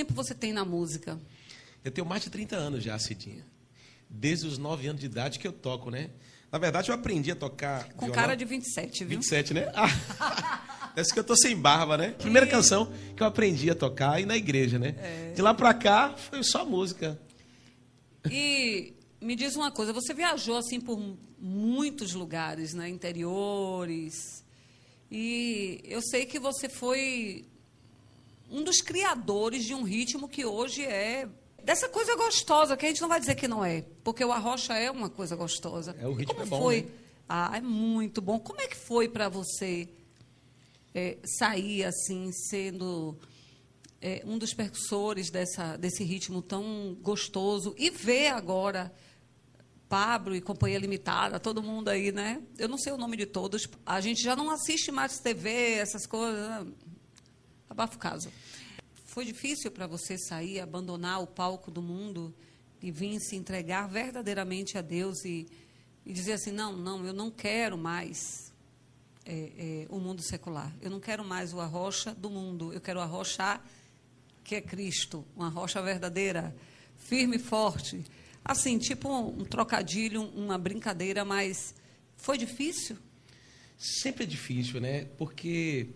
tempo você tem na música? Eu tenho mais de 30 anos já, Cidinha. Desde os 9 anos de idade que eu toco, né? Na verdade, eu aprendi a tocar. Com violão. cara de 27, viu? 27, né? Ah, Parece que eu tô sem barba, né? Primeira canção que eu aprendi a tocar e na igreja, né? É. De lá pra cá foi só música. E me diz uma coisa, você viajou assim por muitos lugares, né, interiores. E eu sei que você foi um dos criadores de um ritmo que hoje é dessa coisa gostosa, que a gente não vai dizer que não é, porque o arrocha é uma coisa gostosa. É, o ritmo como é bom, foi? né? Ah, é muito bom. Como é que foi para você é, sair assim, sendo é, um dos percussores dessa, desse ritmo tão gostoso e ver agora Pablo e Companhia Limitada, todo mundo aí, né? Eu não sei o nome de todos. A gente já não assiste mais TV, essas coisas. Abafa o caso. Foi difícil para você sair, abandonar o palco do mundo e vir se entregar verdadeiramente a Deus e, e dizer assim: não, não, eu não quero mais é, é, o mundo secular. Eu não quero mais o arrocha do mundo. Eu quero arrochar que é Cristo, uma rocha verdadeira, firme e forte. Assim, tipo um, um trocadilho, uma brincadeira, mas foi difícil? Sempre é difícil, né? Porque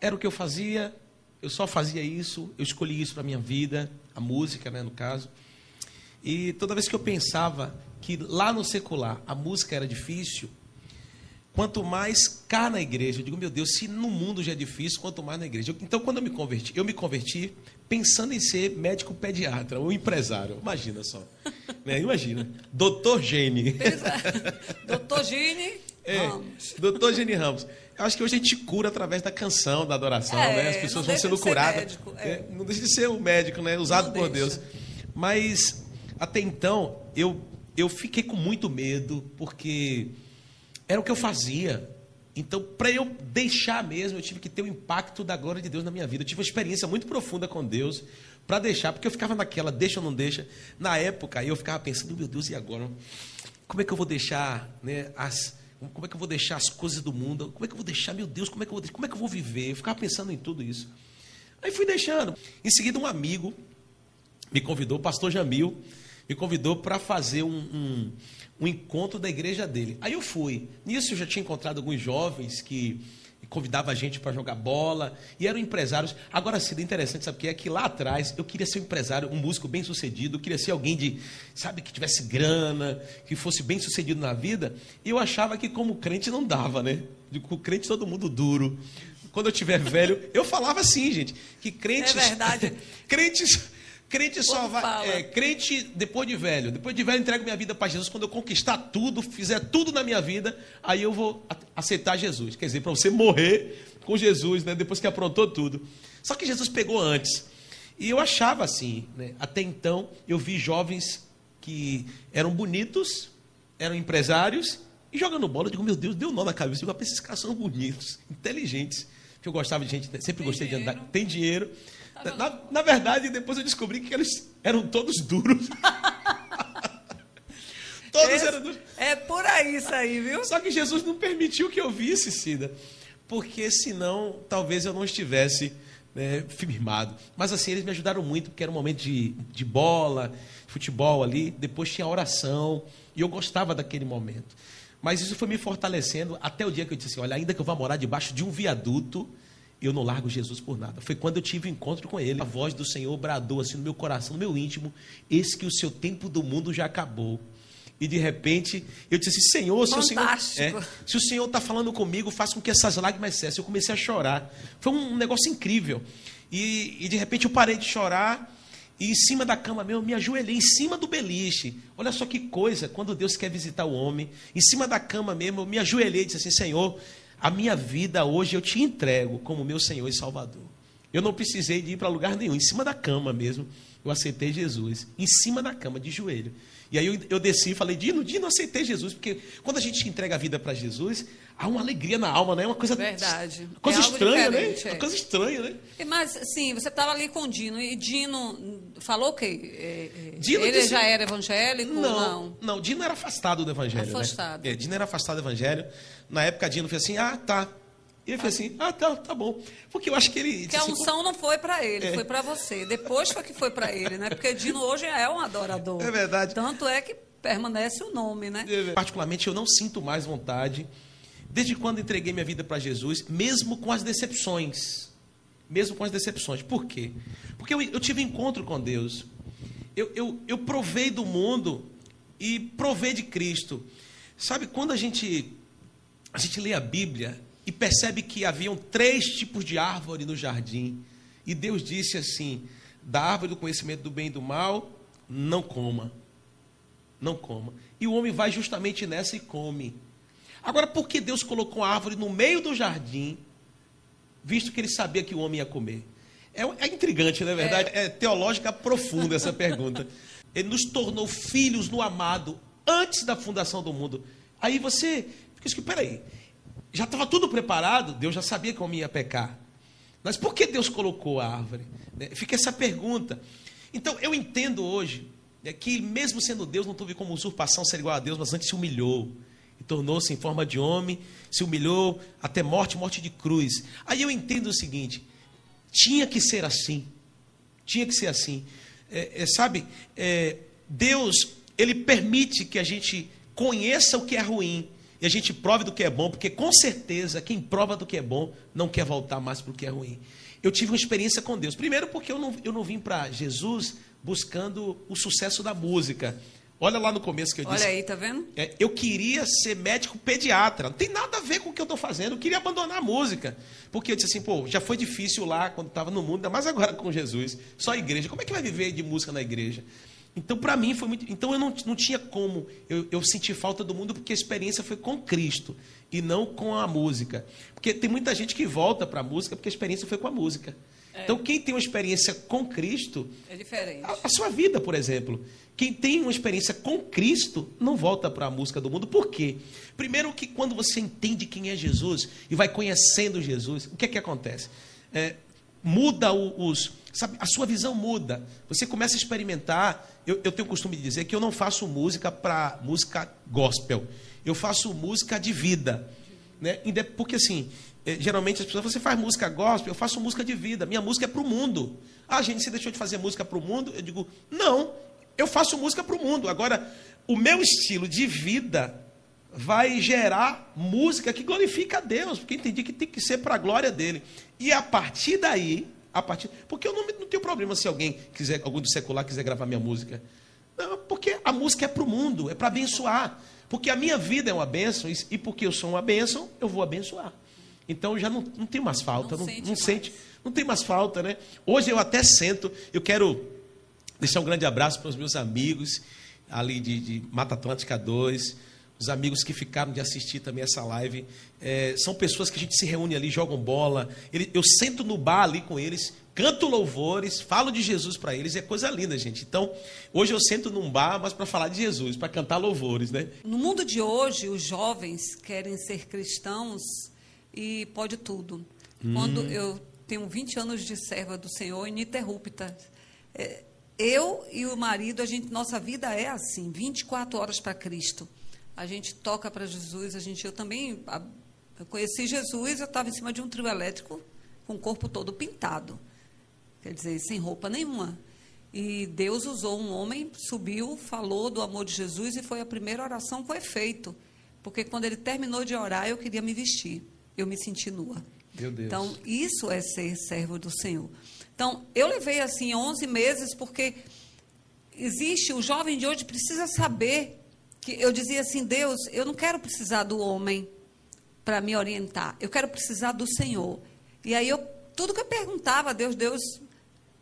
era o que eu fazia, eu só fazia isso, eu escolhi isso para minha vida, a música, né, no caso. E toda vez que eu pensava que lá no secular a música era difícil, quanto mais cá na igreja, eu digo, meu Deus, se no mundo já é difícil, quanto mais na igreja. Então, quando eu me converti, eu me converti pensando em ser médico pediatra, ou empresário. Imagina só. né? Imagina. Doutor Gene. Doutor Gini É, doutor Gene Ramos. Eu acho que hoje a gente cura através da canção, da adoração, É, né? As pessoas vão sendo curadas. é. É, não deixa de ser o médico, né? Usado Não por deixa. Deus. Mas até então eu eu fiquei com muito medo porque era o que eu fazia. Então, para eu deixar mesmo, eu tive que ter o impacto da glória de Deus na minha vida. Eu tive uma experiência muito profunda com Deus para deixar, porque eu ficava naquela, deixa ou não deixa. Na época, eu ficava pensando, meu Deus, e agora? Como é que eu vou deixar, né, as como é que eu vou deixar as coisas do mundo? Como é que eu vou deixar, meu Deus, como é que eu vou, como é que eu vou viver? Eu ficava pensando em tudo isso. Aí fui deixando. Em seguida, um amigo me convidou, o pastor Jamil, me convidou para fazer um, um, um encontro da igreja dele. Aí eu fui. Nisso eu já tinha encontrado alguns jovens que convidavam a gente para jogar bola e eram empresários. Agora, sim, interessante, sabe o que é? Que lá atrás eu queria ser um empresário, um músico bem sucedido, eu queria ser alguém de, sabe, que tivesse grana, que fosse bem sucedido na vida. E eu achava que como crente não dava, né? Com crente todo mundo duro. Quando eu tiver velho, eu falava assim, gente, que crentes. É verdade. crentes. Crente só vai. é, crente depois de velho. Depois de velho, eu entrego minha vida para Jesus. Quando eu conquistar tudo, fizer tudo na minha vida, aí eu vou aceitar Jesus. Quer dizer, para você morrer com Jesus, né? Depois que aprontou tudo. Só que Jesus pegou antes. E eu achava assim, né? Até então, eu vi jovens que eram bonitos, eram empresários, e jogando bola, eu digo, meu Deus, deu nó na cabeça. Eu digo, "Ah, esses caras são bonitos, inteligentes. Que eu gostava de gente, sempre gostei de andar, tem dinheiro. Na, na verdade, depois eu descobri que eles eram todos duros. todos Esse- eram duros. É por aí isso aí, viu? Só que Jesus não permitiu que eu visse, Cida. Porque senão, talvez eu não estivesse né, firmado. Mas assim, eles me ajudaram muito, porque era um momento de, de bola, futebol ali. Depois tinha oração. E eu gostava daquele momento. Mas isso foi me fortalecendo até o dia que eu disse assim: olha, ainda que eu vá morar debaixo de um viaduto, eu não largo Jesus por nada. Foi quando eu tive um encontro com ele. A voz do Senhor bradou assim no meu coração, no meu íntimo: eis que o seu tempo do mundo já acabou. E de repente, eu disse assim: Senhor, se o Senhor. Fantástico. É, se o Senhor está falando comigo, faça com que essas lágrimas cessem. Eu comecei a chorar. Foi um negócio incrível. E, e de repente eu parei de chorar. E em cima da cama mesmo, eu me ajoelhei, em cima do beliche. Olha só que coisa, quando Deus quer visitar o homem. Em cima da cama mesmo, eu me ajoelhei e disse assim: Senhor, a minha vida hoje eu te entrego como meu Senhor e Salvador. Eu não precisei de ir para lugar nenhum, em cima da cama mesmo. Eu aceitei Jesus, em cima da cama, de joelho. E aí eu, eu desci e falei, Dino, Dino, aceitei Jesus, porque quando a gente entrega a vida para Jesus, há uma alegria na alma, né? Uma coisa, Verdade. uma coisa É estranha, né? é. Uma coisa estranha, né? Mas, sim, você estava ali com o Dino. E Dino falou o quê? É, é, Dino ele disse- já era evangélico? Não, não, Dino era afastado do evangelho. Afastado. Né? É, Dino era afastado do evangelho. Na época, Dino fez assim: ah, tá. E ele fez assim, ah, tá, tá bom. Porque eu acho que ele... Porque a assim, unção não foi para ele, É. foi para você. Depois foi que foi para ele, né? Porque Dino hoje é um adorador. É verdade. Tanto é que permanece o nome, né? Particularmente, eu não sinto mais vontade, desde quando entreguei minha vida para Jesus, mesmo com as decepções. Mesmo com as decepções. Por quê? Porque eu, eu tive encontro com Deus. Eu, eu, eu provei do mundo e provei de Cristo. Sabe, quando a gente, a gente lê a Bíblia e percebe que haviam três tipos de árvore no jardim, e Deus disse assim: da árvore do conhecimento do bem e do mal, não coma não coma. E o homem vai justamente nessa e come. Agora, por que Deus colocou a árvore no meio do jardim, visto que ele sabia que o homem ia comer? É, é intrigante, não é verdade? É. teológica profunda essa pergunta. Ele nos tornou filhos no amado antes da fundação do mundo. Aí você fica assim, peraí, já estava tudo preparado, Deus já sabia que homem ia pecar. Mas por que Deus colocou a árvore? Né? Fica essa pergunta. Então, eu entendo hoje é que, mesmo sendo Deus, não teve como usurpação ser igual a Deus, mas antes se humilhou. E tornou-se em forma de homem, se humilhou até morte, morte de cruz. Aí eu entendo o seguinte: tinha que ser assim. Tinha que ser assim. É, é, sabe, é, Deus, Ele permite que a gente conheça o que é ruim e a gente prove do que é bom, porque com certeza quem prova do que é bom não quer voltar mais para o que é ruim. Eu tive uma experiência com Deus. Primeiro, porque eu não, eu não vim para Jesus buscando o sucesso da música. Olha lá no começo que eu disse. Olha aí, tá vendo? É, eu queria ser médico pediatra. Não tem nada a ver com o que eu estou fazendo. Eu queria abandonar a música. Porque eu disse assim, pô, já foi difícil lá quando estava no mundo, ainda mais agora com Jesus. Só a igreja. Como é que vai viver de música na igreja? Então, para mim, foi muito. Então, eu não, não tinha como eu, eu sentir falta do mundo, porque a experiência foi com Cristo e não com a música. Porque tem muita gente que volta para a música porque a experiência foi com a música. É. Então, quem tem uma experiência com Cristo, É diferente. a, a sua vida, por exemplo. Quem tem uma experiência com Cristo não volta para a música do mundo. Por quê? Primeiro que quando você entende quem é Jesus e vai conhecendo Jesus, o que é que acontece? É, muda os. Sabe, a sua visão muda. Você começa a experimentar. Eu, eu tenho o costume de dizer que eu não faço música para música gospel. Eu faço música de vida. Né? Porque assim, eh, geralmente as pessoas, você faz música gospel, eu faço música de vida. Minha música é para o mundo. Ah, gente, você deixou de fazer música para o mundo? Eu digo, não, eu faço música para o mundo. Agora, o meu estilo de vida vai gerar música que glorifica a Deus, porque entendi que tem que ser para a glória dele. E a partir daí, a partir, porque eu não, não tenho problema se alguém quiser, algum do secular quiser gravar minha música. Não, porque a música é para o mundo, é para abençoar. Porque a minha vida é uma bênção, e, porque eu sou uma bênção, eu vou abençoar. Então já não, não tenho mais falta, Não não, sente não sente, não tem mais falta, né? Hoje eu até sento, eu quero deixar um grande abraço para os meus amigos ali de, de Mata Atlântica 2, os amigos que ficaram de assistir também essa live. É, são pessoas que a gente se reúne ali, jogam bola. Ele- eu sento no bar ali com eles, canto louvores, falo de Jesus para eles, é coisa linda, gente. Então, hoje eu sento num bar, mas para falar de Jesus, para cantar louvores, né? No mundo de hoje, os jovens querem ser cristãos e pode tudo. Quando eu tenho 20 anos de serva do Senhor ininterrupta, é, eu e o marido, a gente, nossa vida é assim, 24 horas para Cristo. A gente toca para Jesus, a gente, eu também a- eu conheci Jesus, eu estava em cima de um trio elétrico com o corpo todo pintado. Quer dizer, sem roupa nenhuma. E Deus usou um homem, subiu, falou do amor de Jesus e foi a primeira oração com efeito. Porque quando ele terminou de orar, eu queria me vestir. Eu me senti nua. Meu Deus. Então, isso é ser servo do Senhor. Então, eu levei assim 11 meses porque existe, o jovem de hoje precisa saber que eu dizia assim, Deus, eu não quero precisar do homem para me orientar. Eu quero precisar do Senhor. E aí eu tudo que eu perguntava a Deus, Deus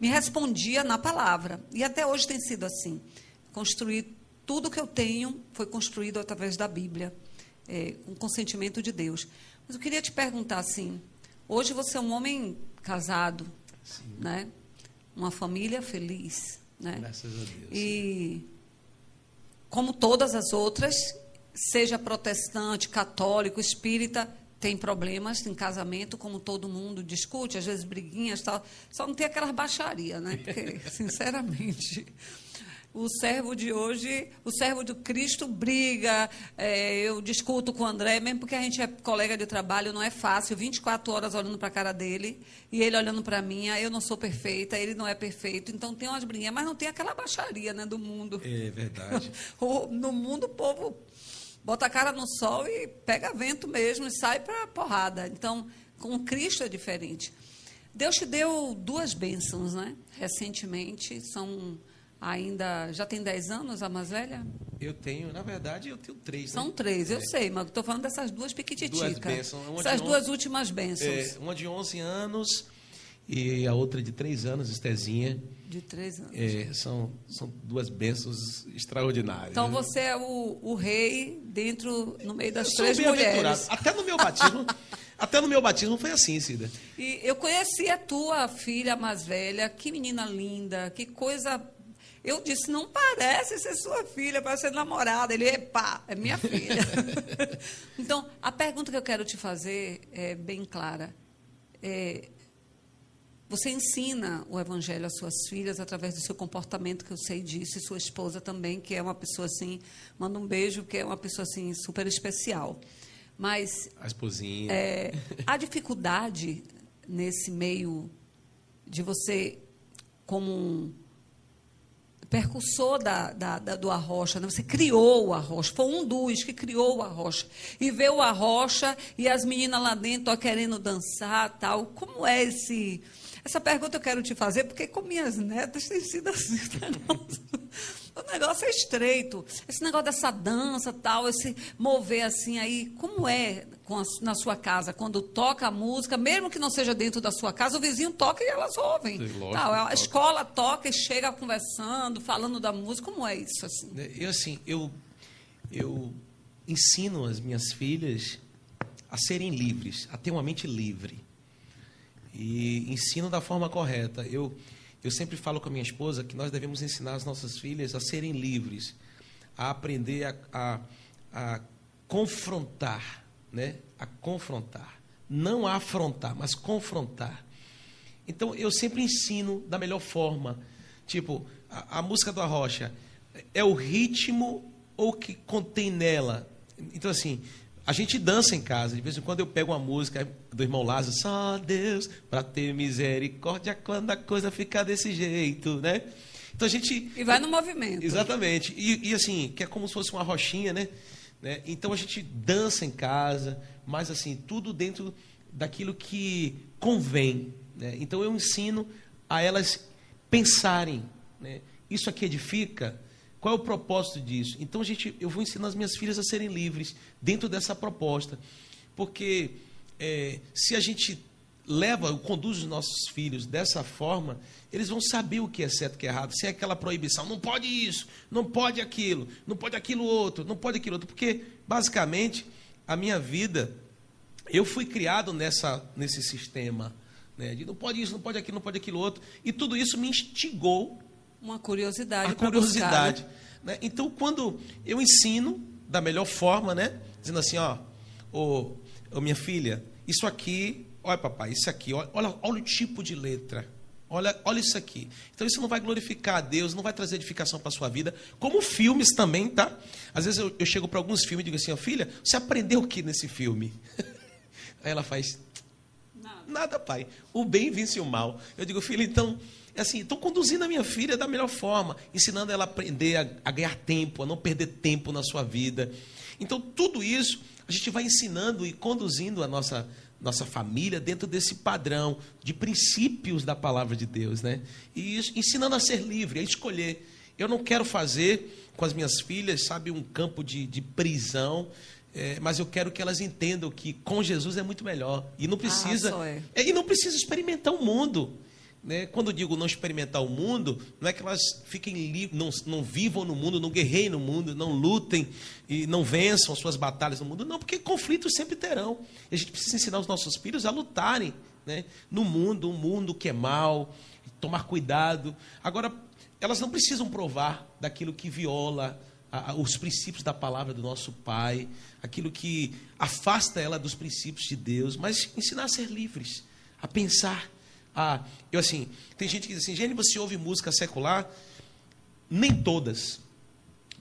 me respondia na palavra. E até hoje tem sido assim. Construir tudo que eu tenho foi construído através da Bíblia, é, com consentimento de Deus. Mas eu queria te perguntar assim: hoje você é um homem casado, né? Uma família feliz, né? Graças a Deus. E como todas as outras, seja protestante, católico, espírita, tem problemas em casamento, como todo mundo discute, às vezes briguinhas tal. Só não tem aquelas baixarias, né? Porque, sinceramente. O servo de hoje, o servo do Cristo briga, é, eu discuto com o André, mesmo porque a gente é colega de trabalho, não é fácil, 24 horas olhando para a cara dele, e ele olhando para mim, eu não sou perfeita, ele não é perfeito, então tem umas briguinhas, mas não tem aquela baixaria né, do mundo. É verdade. no mundo o povo bota a cara no sol e pega vento mesmo e sai para porrada. Então, com Cristo é diferente. Deus te deu duas bênçãos, né? Recentemente, são ainda. Já tem 10 anos a mais velha? Eu tenho, na verdade, eu tenho três. São né? três, eu é. sei, mas estou falando dessas duas piquititicas. Duas. Essas duas últimas bênçãos. É, uma de 11 anos e a outra de 3 anos, Estezinha. De 3 anos. É, são, são duas bênçãos extraordinárias. Então você é o, o rei dentro, no meio das eu três mulheres. Até no meu batismo. Até no meu batismo foi assim, Cida. E eu conheci a tua filha mais velha, que menina linda, que coisa eu disse, não parece ser sua filha, parece ser namorada. Ele, epá, é minha filha. então, a pergunta que eu quero te fazer é bem clara. É, você ensina o evangelho às suas filhas através do seu comportamento, que eu sei disso, e sua esposa também, que é uma pessoa assim, manda um beijo, que é uma pessoa assim super especial. Mas a esposinha. É, a dificuldade nesse meio de você como um percursor da, da, da, do Arrocha, né? você criou o Arrocha, foi um dos que criou o Arrocha. E vê o Arrocha e as meninas lá dentro ó, querendo dançar tal. Como é esse. Essa pergunta eu quero te fazer, porque com minhas netas tem sido assim. O negócio é estreito. Esse negócio dessa dança, tal, esse mover assim aí, como é na sua casa? Quando toca a música, mesmo que não seja dentro da sua casa, o vizinho toca e elas ouvem. Lógico, tal, a toca. escola toca e chega conversando, falando da música. Como é isso assim? Né, eu assim, eu eu ensino as minhas filhas a serem livres, a ter uma mente livre. E ensino da forma correta. Eu eu sempre falo com a minha esposa que nós devemos ensinar as nossas filhas a serem livres, a aprender a, a, a confrontar, né? A confrontar. Não a afrontar, mas confrontar. Então, eu sempre ensino da melhor forma. Tipo, a, a música do Arrocha é o ritmo ou que contém nela. Então, assim, a gente dança em casa, de vez em quando eu pego uma música do irmão Lázaro, só Deus para ter misericórdia quando a coisa ficar desse jeito, né? Então a gente. E vai no movimento. Exatamente. E, e assim, que é como se fosse uma rochinha, né? né? Então a gente dança em casa, mas assim, tudo dentro daquilo que convém. Né? Então eu ensino a elas pensarem. Né? Isso aqui edifica, qual é o propósito disso? Então gente, eu vou ensinar as minhas filhas a serem livres dentro dessa proposta, porque é, se a gente leva, conduz os nossos filhos dessa forma, eles vão saber o que é certo e o que é errado, sem aquela proibição, não pode isso, não pode aquilo, não pode aquilo outro, não pode aquilo outro, porque basicamente a minha vida, eu fui criado nessa, nesse sistema, né, de não pode isso, não pode aquilo, não pode aquilo outro, e tudo isso me instigou uma curiosidade. A curiosidade. Buscar, né? né? Então, quando eu ensino da melhor forma, né? Dizendo assim, ó, ô, ô minha filha, isso aqui, olha papai, isso aqui, olha, olha, olha o tipo de letra. Olha, olha isso aqui. Então isso não vai glorificar a Deus, não vai trazer edificação para a sua vida. Como filmes também, tá? Às vezes eu, eu chego para alguns filmes e digo assim, ó, filha, você aprendeu o que nesse filme? Aí ela faz, nada. nada, pai. O bem vence o mal. Eu digo, filha, então assim, estou conduzindo a minha filha da melhor forma, ensinando ela a aprender a, a, ganhar tempo, a não perder tempo na sua vida. Então, tudo isso a gente vai ensinando e conduzindo a nossa, nossa família dentro desse padrão de princípios da palavra de Deus, né? E isso, ensinando a ser livre, a escolher. Eu não quero fazer com as minhas filhas, sabe, um campo de, de prisão, é, mas eu quero que elas entendam que com Jesus é muito melhor. E não precisa. Ah, é. É, e não precisa experimentar o mundo. Né? Quando digo não experimentar o mundo, não é que elas fiquem não, não vivam no mundo, não guerreiem no mundo, não lutem e não vençam suas batalhas no mundo, não, porque conflitos sempre terão. E a gente precisa ensinar os nossos filhos a lutarem né? no mundo, um mundo que é mal, tomar cuidado. Agora, elas não precisam provar daquilo que viola os princípios da palavra do nosso Pai, aquilo que afasta ela dos princípios de Deus, mas ensinar a ser livres, a pensar ah, eu assim, tem gente que diz assim, Gênio, você ouve música secular? nem todas.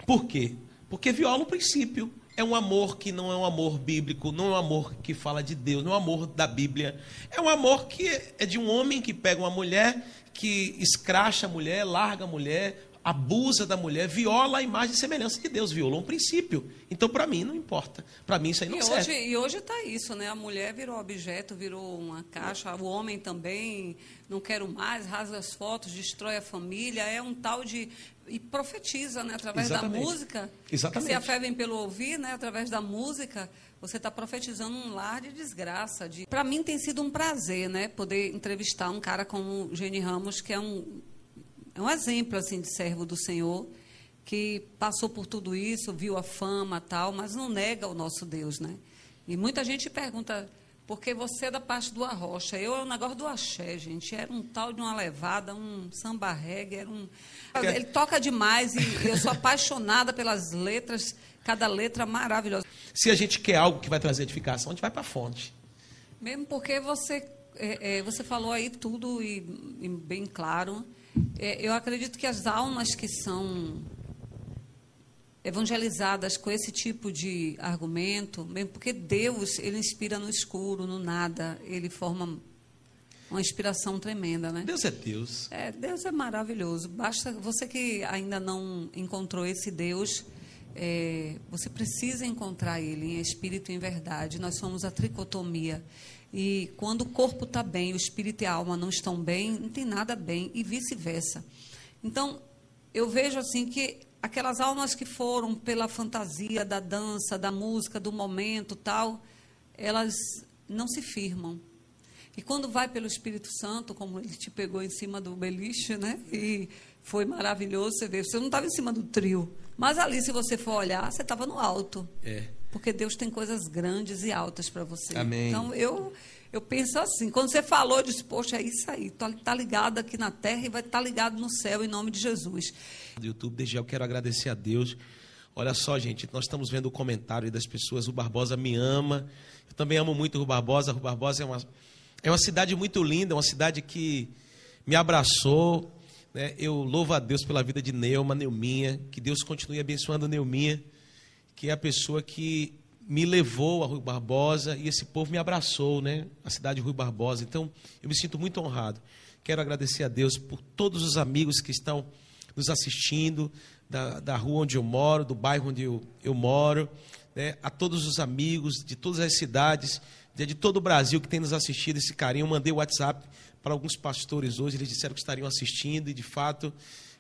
Por quê? Porque viola o princípio. É um amor que não é um amor bíblico, não é um amor que fala de Deus, não é um amor da Bíblia. É um amor que é de um homem que pega uma mulher, que escracha a mulher, larga a mulher, abusa da mulher, viola a imagem e semelhança de Deus, violou um princípio. Então, para mim, não importa. Para mim, isso aí não e serve. Hoje, e hoje está isso, né? A mulher virou objeto, virou uma caixa, o homem também, não quero mais, rasga as fotos, destrói a família, é um tal de... E profetiza, né? Através Exatamente. da música. Exatamente. Se a fé vem pelo ouvir, né? Através da música, você está profetizando um lar de desgraça. De... Para mim tem sido um prazer, né? Poder entrevistar um cara como o Gene Ramos, que é um é um exemplo assim de servo do Senhor que passou por tudo isso, viu a fama tal, mas não nega o nosso Deus, né? E muita gente pergunta porque você é da parte do arrocha. Eu é o negócio do axé, gente. Era um tal de uma levada, um samba reggae, era um... Ele toca demais e eu sou apaixonada pelas letras, cada letra maravilhosa. Se a gente quer algo que vai trazer edificação, a gente vai para a fonte. Mesmo porque você, é, é, você falou aí tudo e, e bem claro. É, eu acredito que as almas que são evangelizadas com esse tipo de argumento, mesmo porque Deus, ele inspira no escuro, no nada, ele forma uma inspiração tremenda, né? Deus é Deus. É, Deus é maravilhoso. Basta você que ainda não encontrou esse Deus, é, você precisa encontrar ele em espírito e em verdade. Nós somos a tricotomia. E quando o corpo está bem, o espírito e a alma não estão bem, não tem nada bem, e vice-versa. Então, eu vejo assim que aquelas almas que foram pela fantasia da dança, da música, do momento tal, elas não se firmam. E quando vai pelo Espírito Santo, como ele te pegou em cima do beliche, né? E foi maravilhoso, você vê, você não estava em cima do trio. Mas ali, se você for olhar, você estava no alto. É. Porque Deus tem coisas grandes e altas para você. Amém. Então, eu, eu penso assim, quando você falou, eu disse, poxa, é isso aí. Está tá ligado aqui na terra e vai estar tá ligado no céu, em nome de Jesus. Do YouTube, desde já eu quero agradecer a Deus. Olha só, gente, nós estamos vendo o comentário das pessoas. O Barbosa me ama. Eu também amo muito o Barbosa. O Barbosa é uma, é uma cidade muito linda, é uma cidade que me abraçou. Né? Eu louvo a Deus pela vida de Neuma, Neuminha. Que Deus continue abençoando Neuminha que é a pessoa que me levou a Rui Barbosa e esse povo me abraçou, né? A cidade de Rui Barbosa. Então, eu me sinto muito honrado. Quero agradecer a Deus por todos os amigos que estão nos assistindo, da, da rua onde eu moro, do bairro onde eu, eu moro, né? a todos os amigos de todas as cidades, de, de todo o Brasil que tem nos assistido, esse carinho. Eu mandei o WhatsApp para alguns pastores hoje, eles disseram que estariam assistindo e, de fato,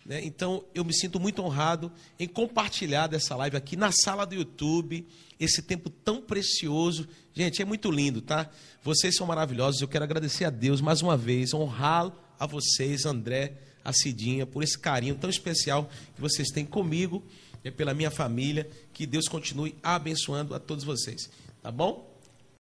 né? Então, eu me sinto muito honrado em compartilhar dessa live aqui na sala do YouTube, esse tempo tão precioso. Gente, é muito lindo, tá? Vocês são maravilhosos. Eu quero agradecer a Deus mais uma vez, honrá-lo a vocês, André, a Cidinha, por esse carinho tão especial que vocês têm comigo e pela minha família. Que Deus continue abençoando a todos vocês, tá bom?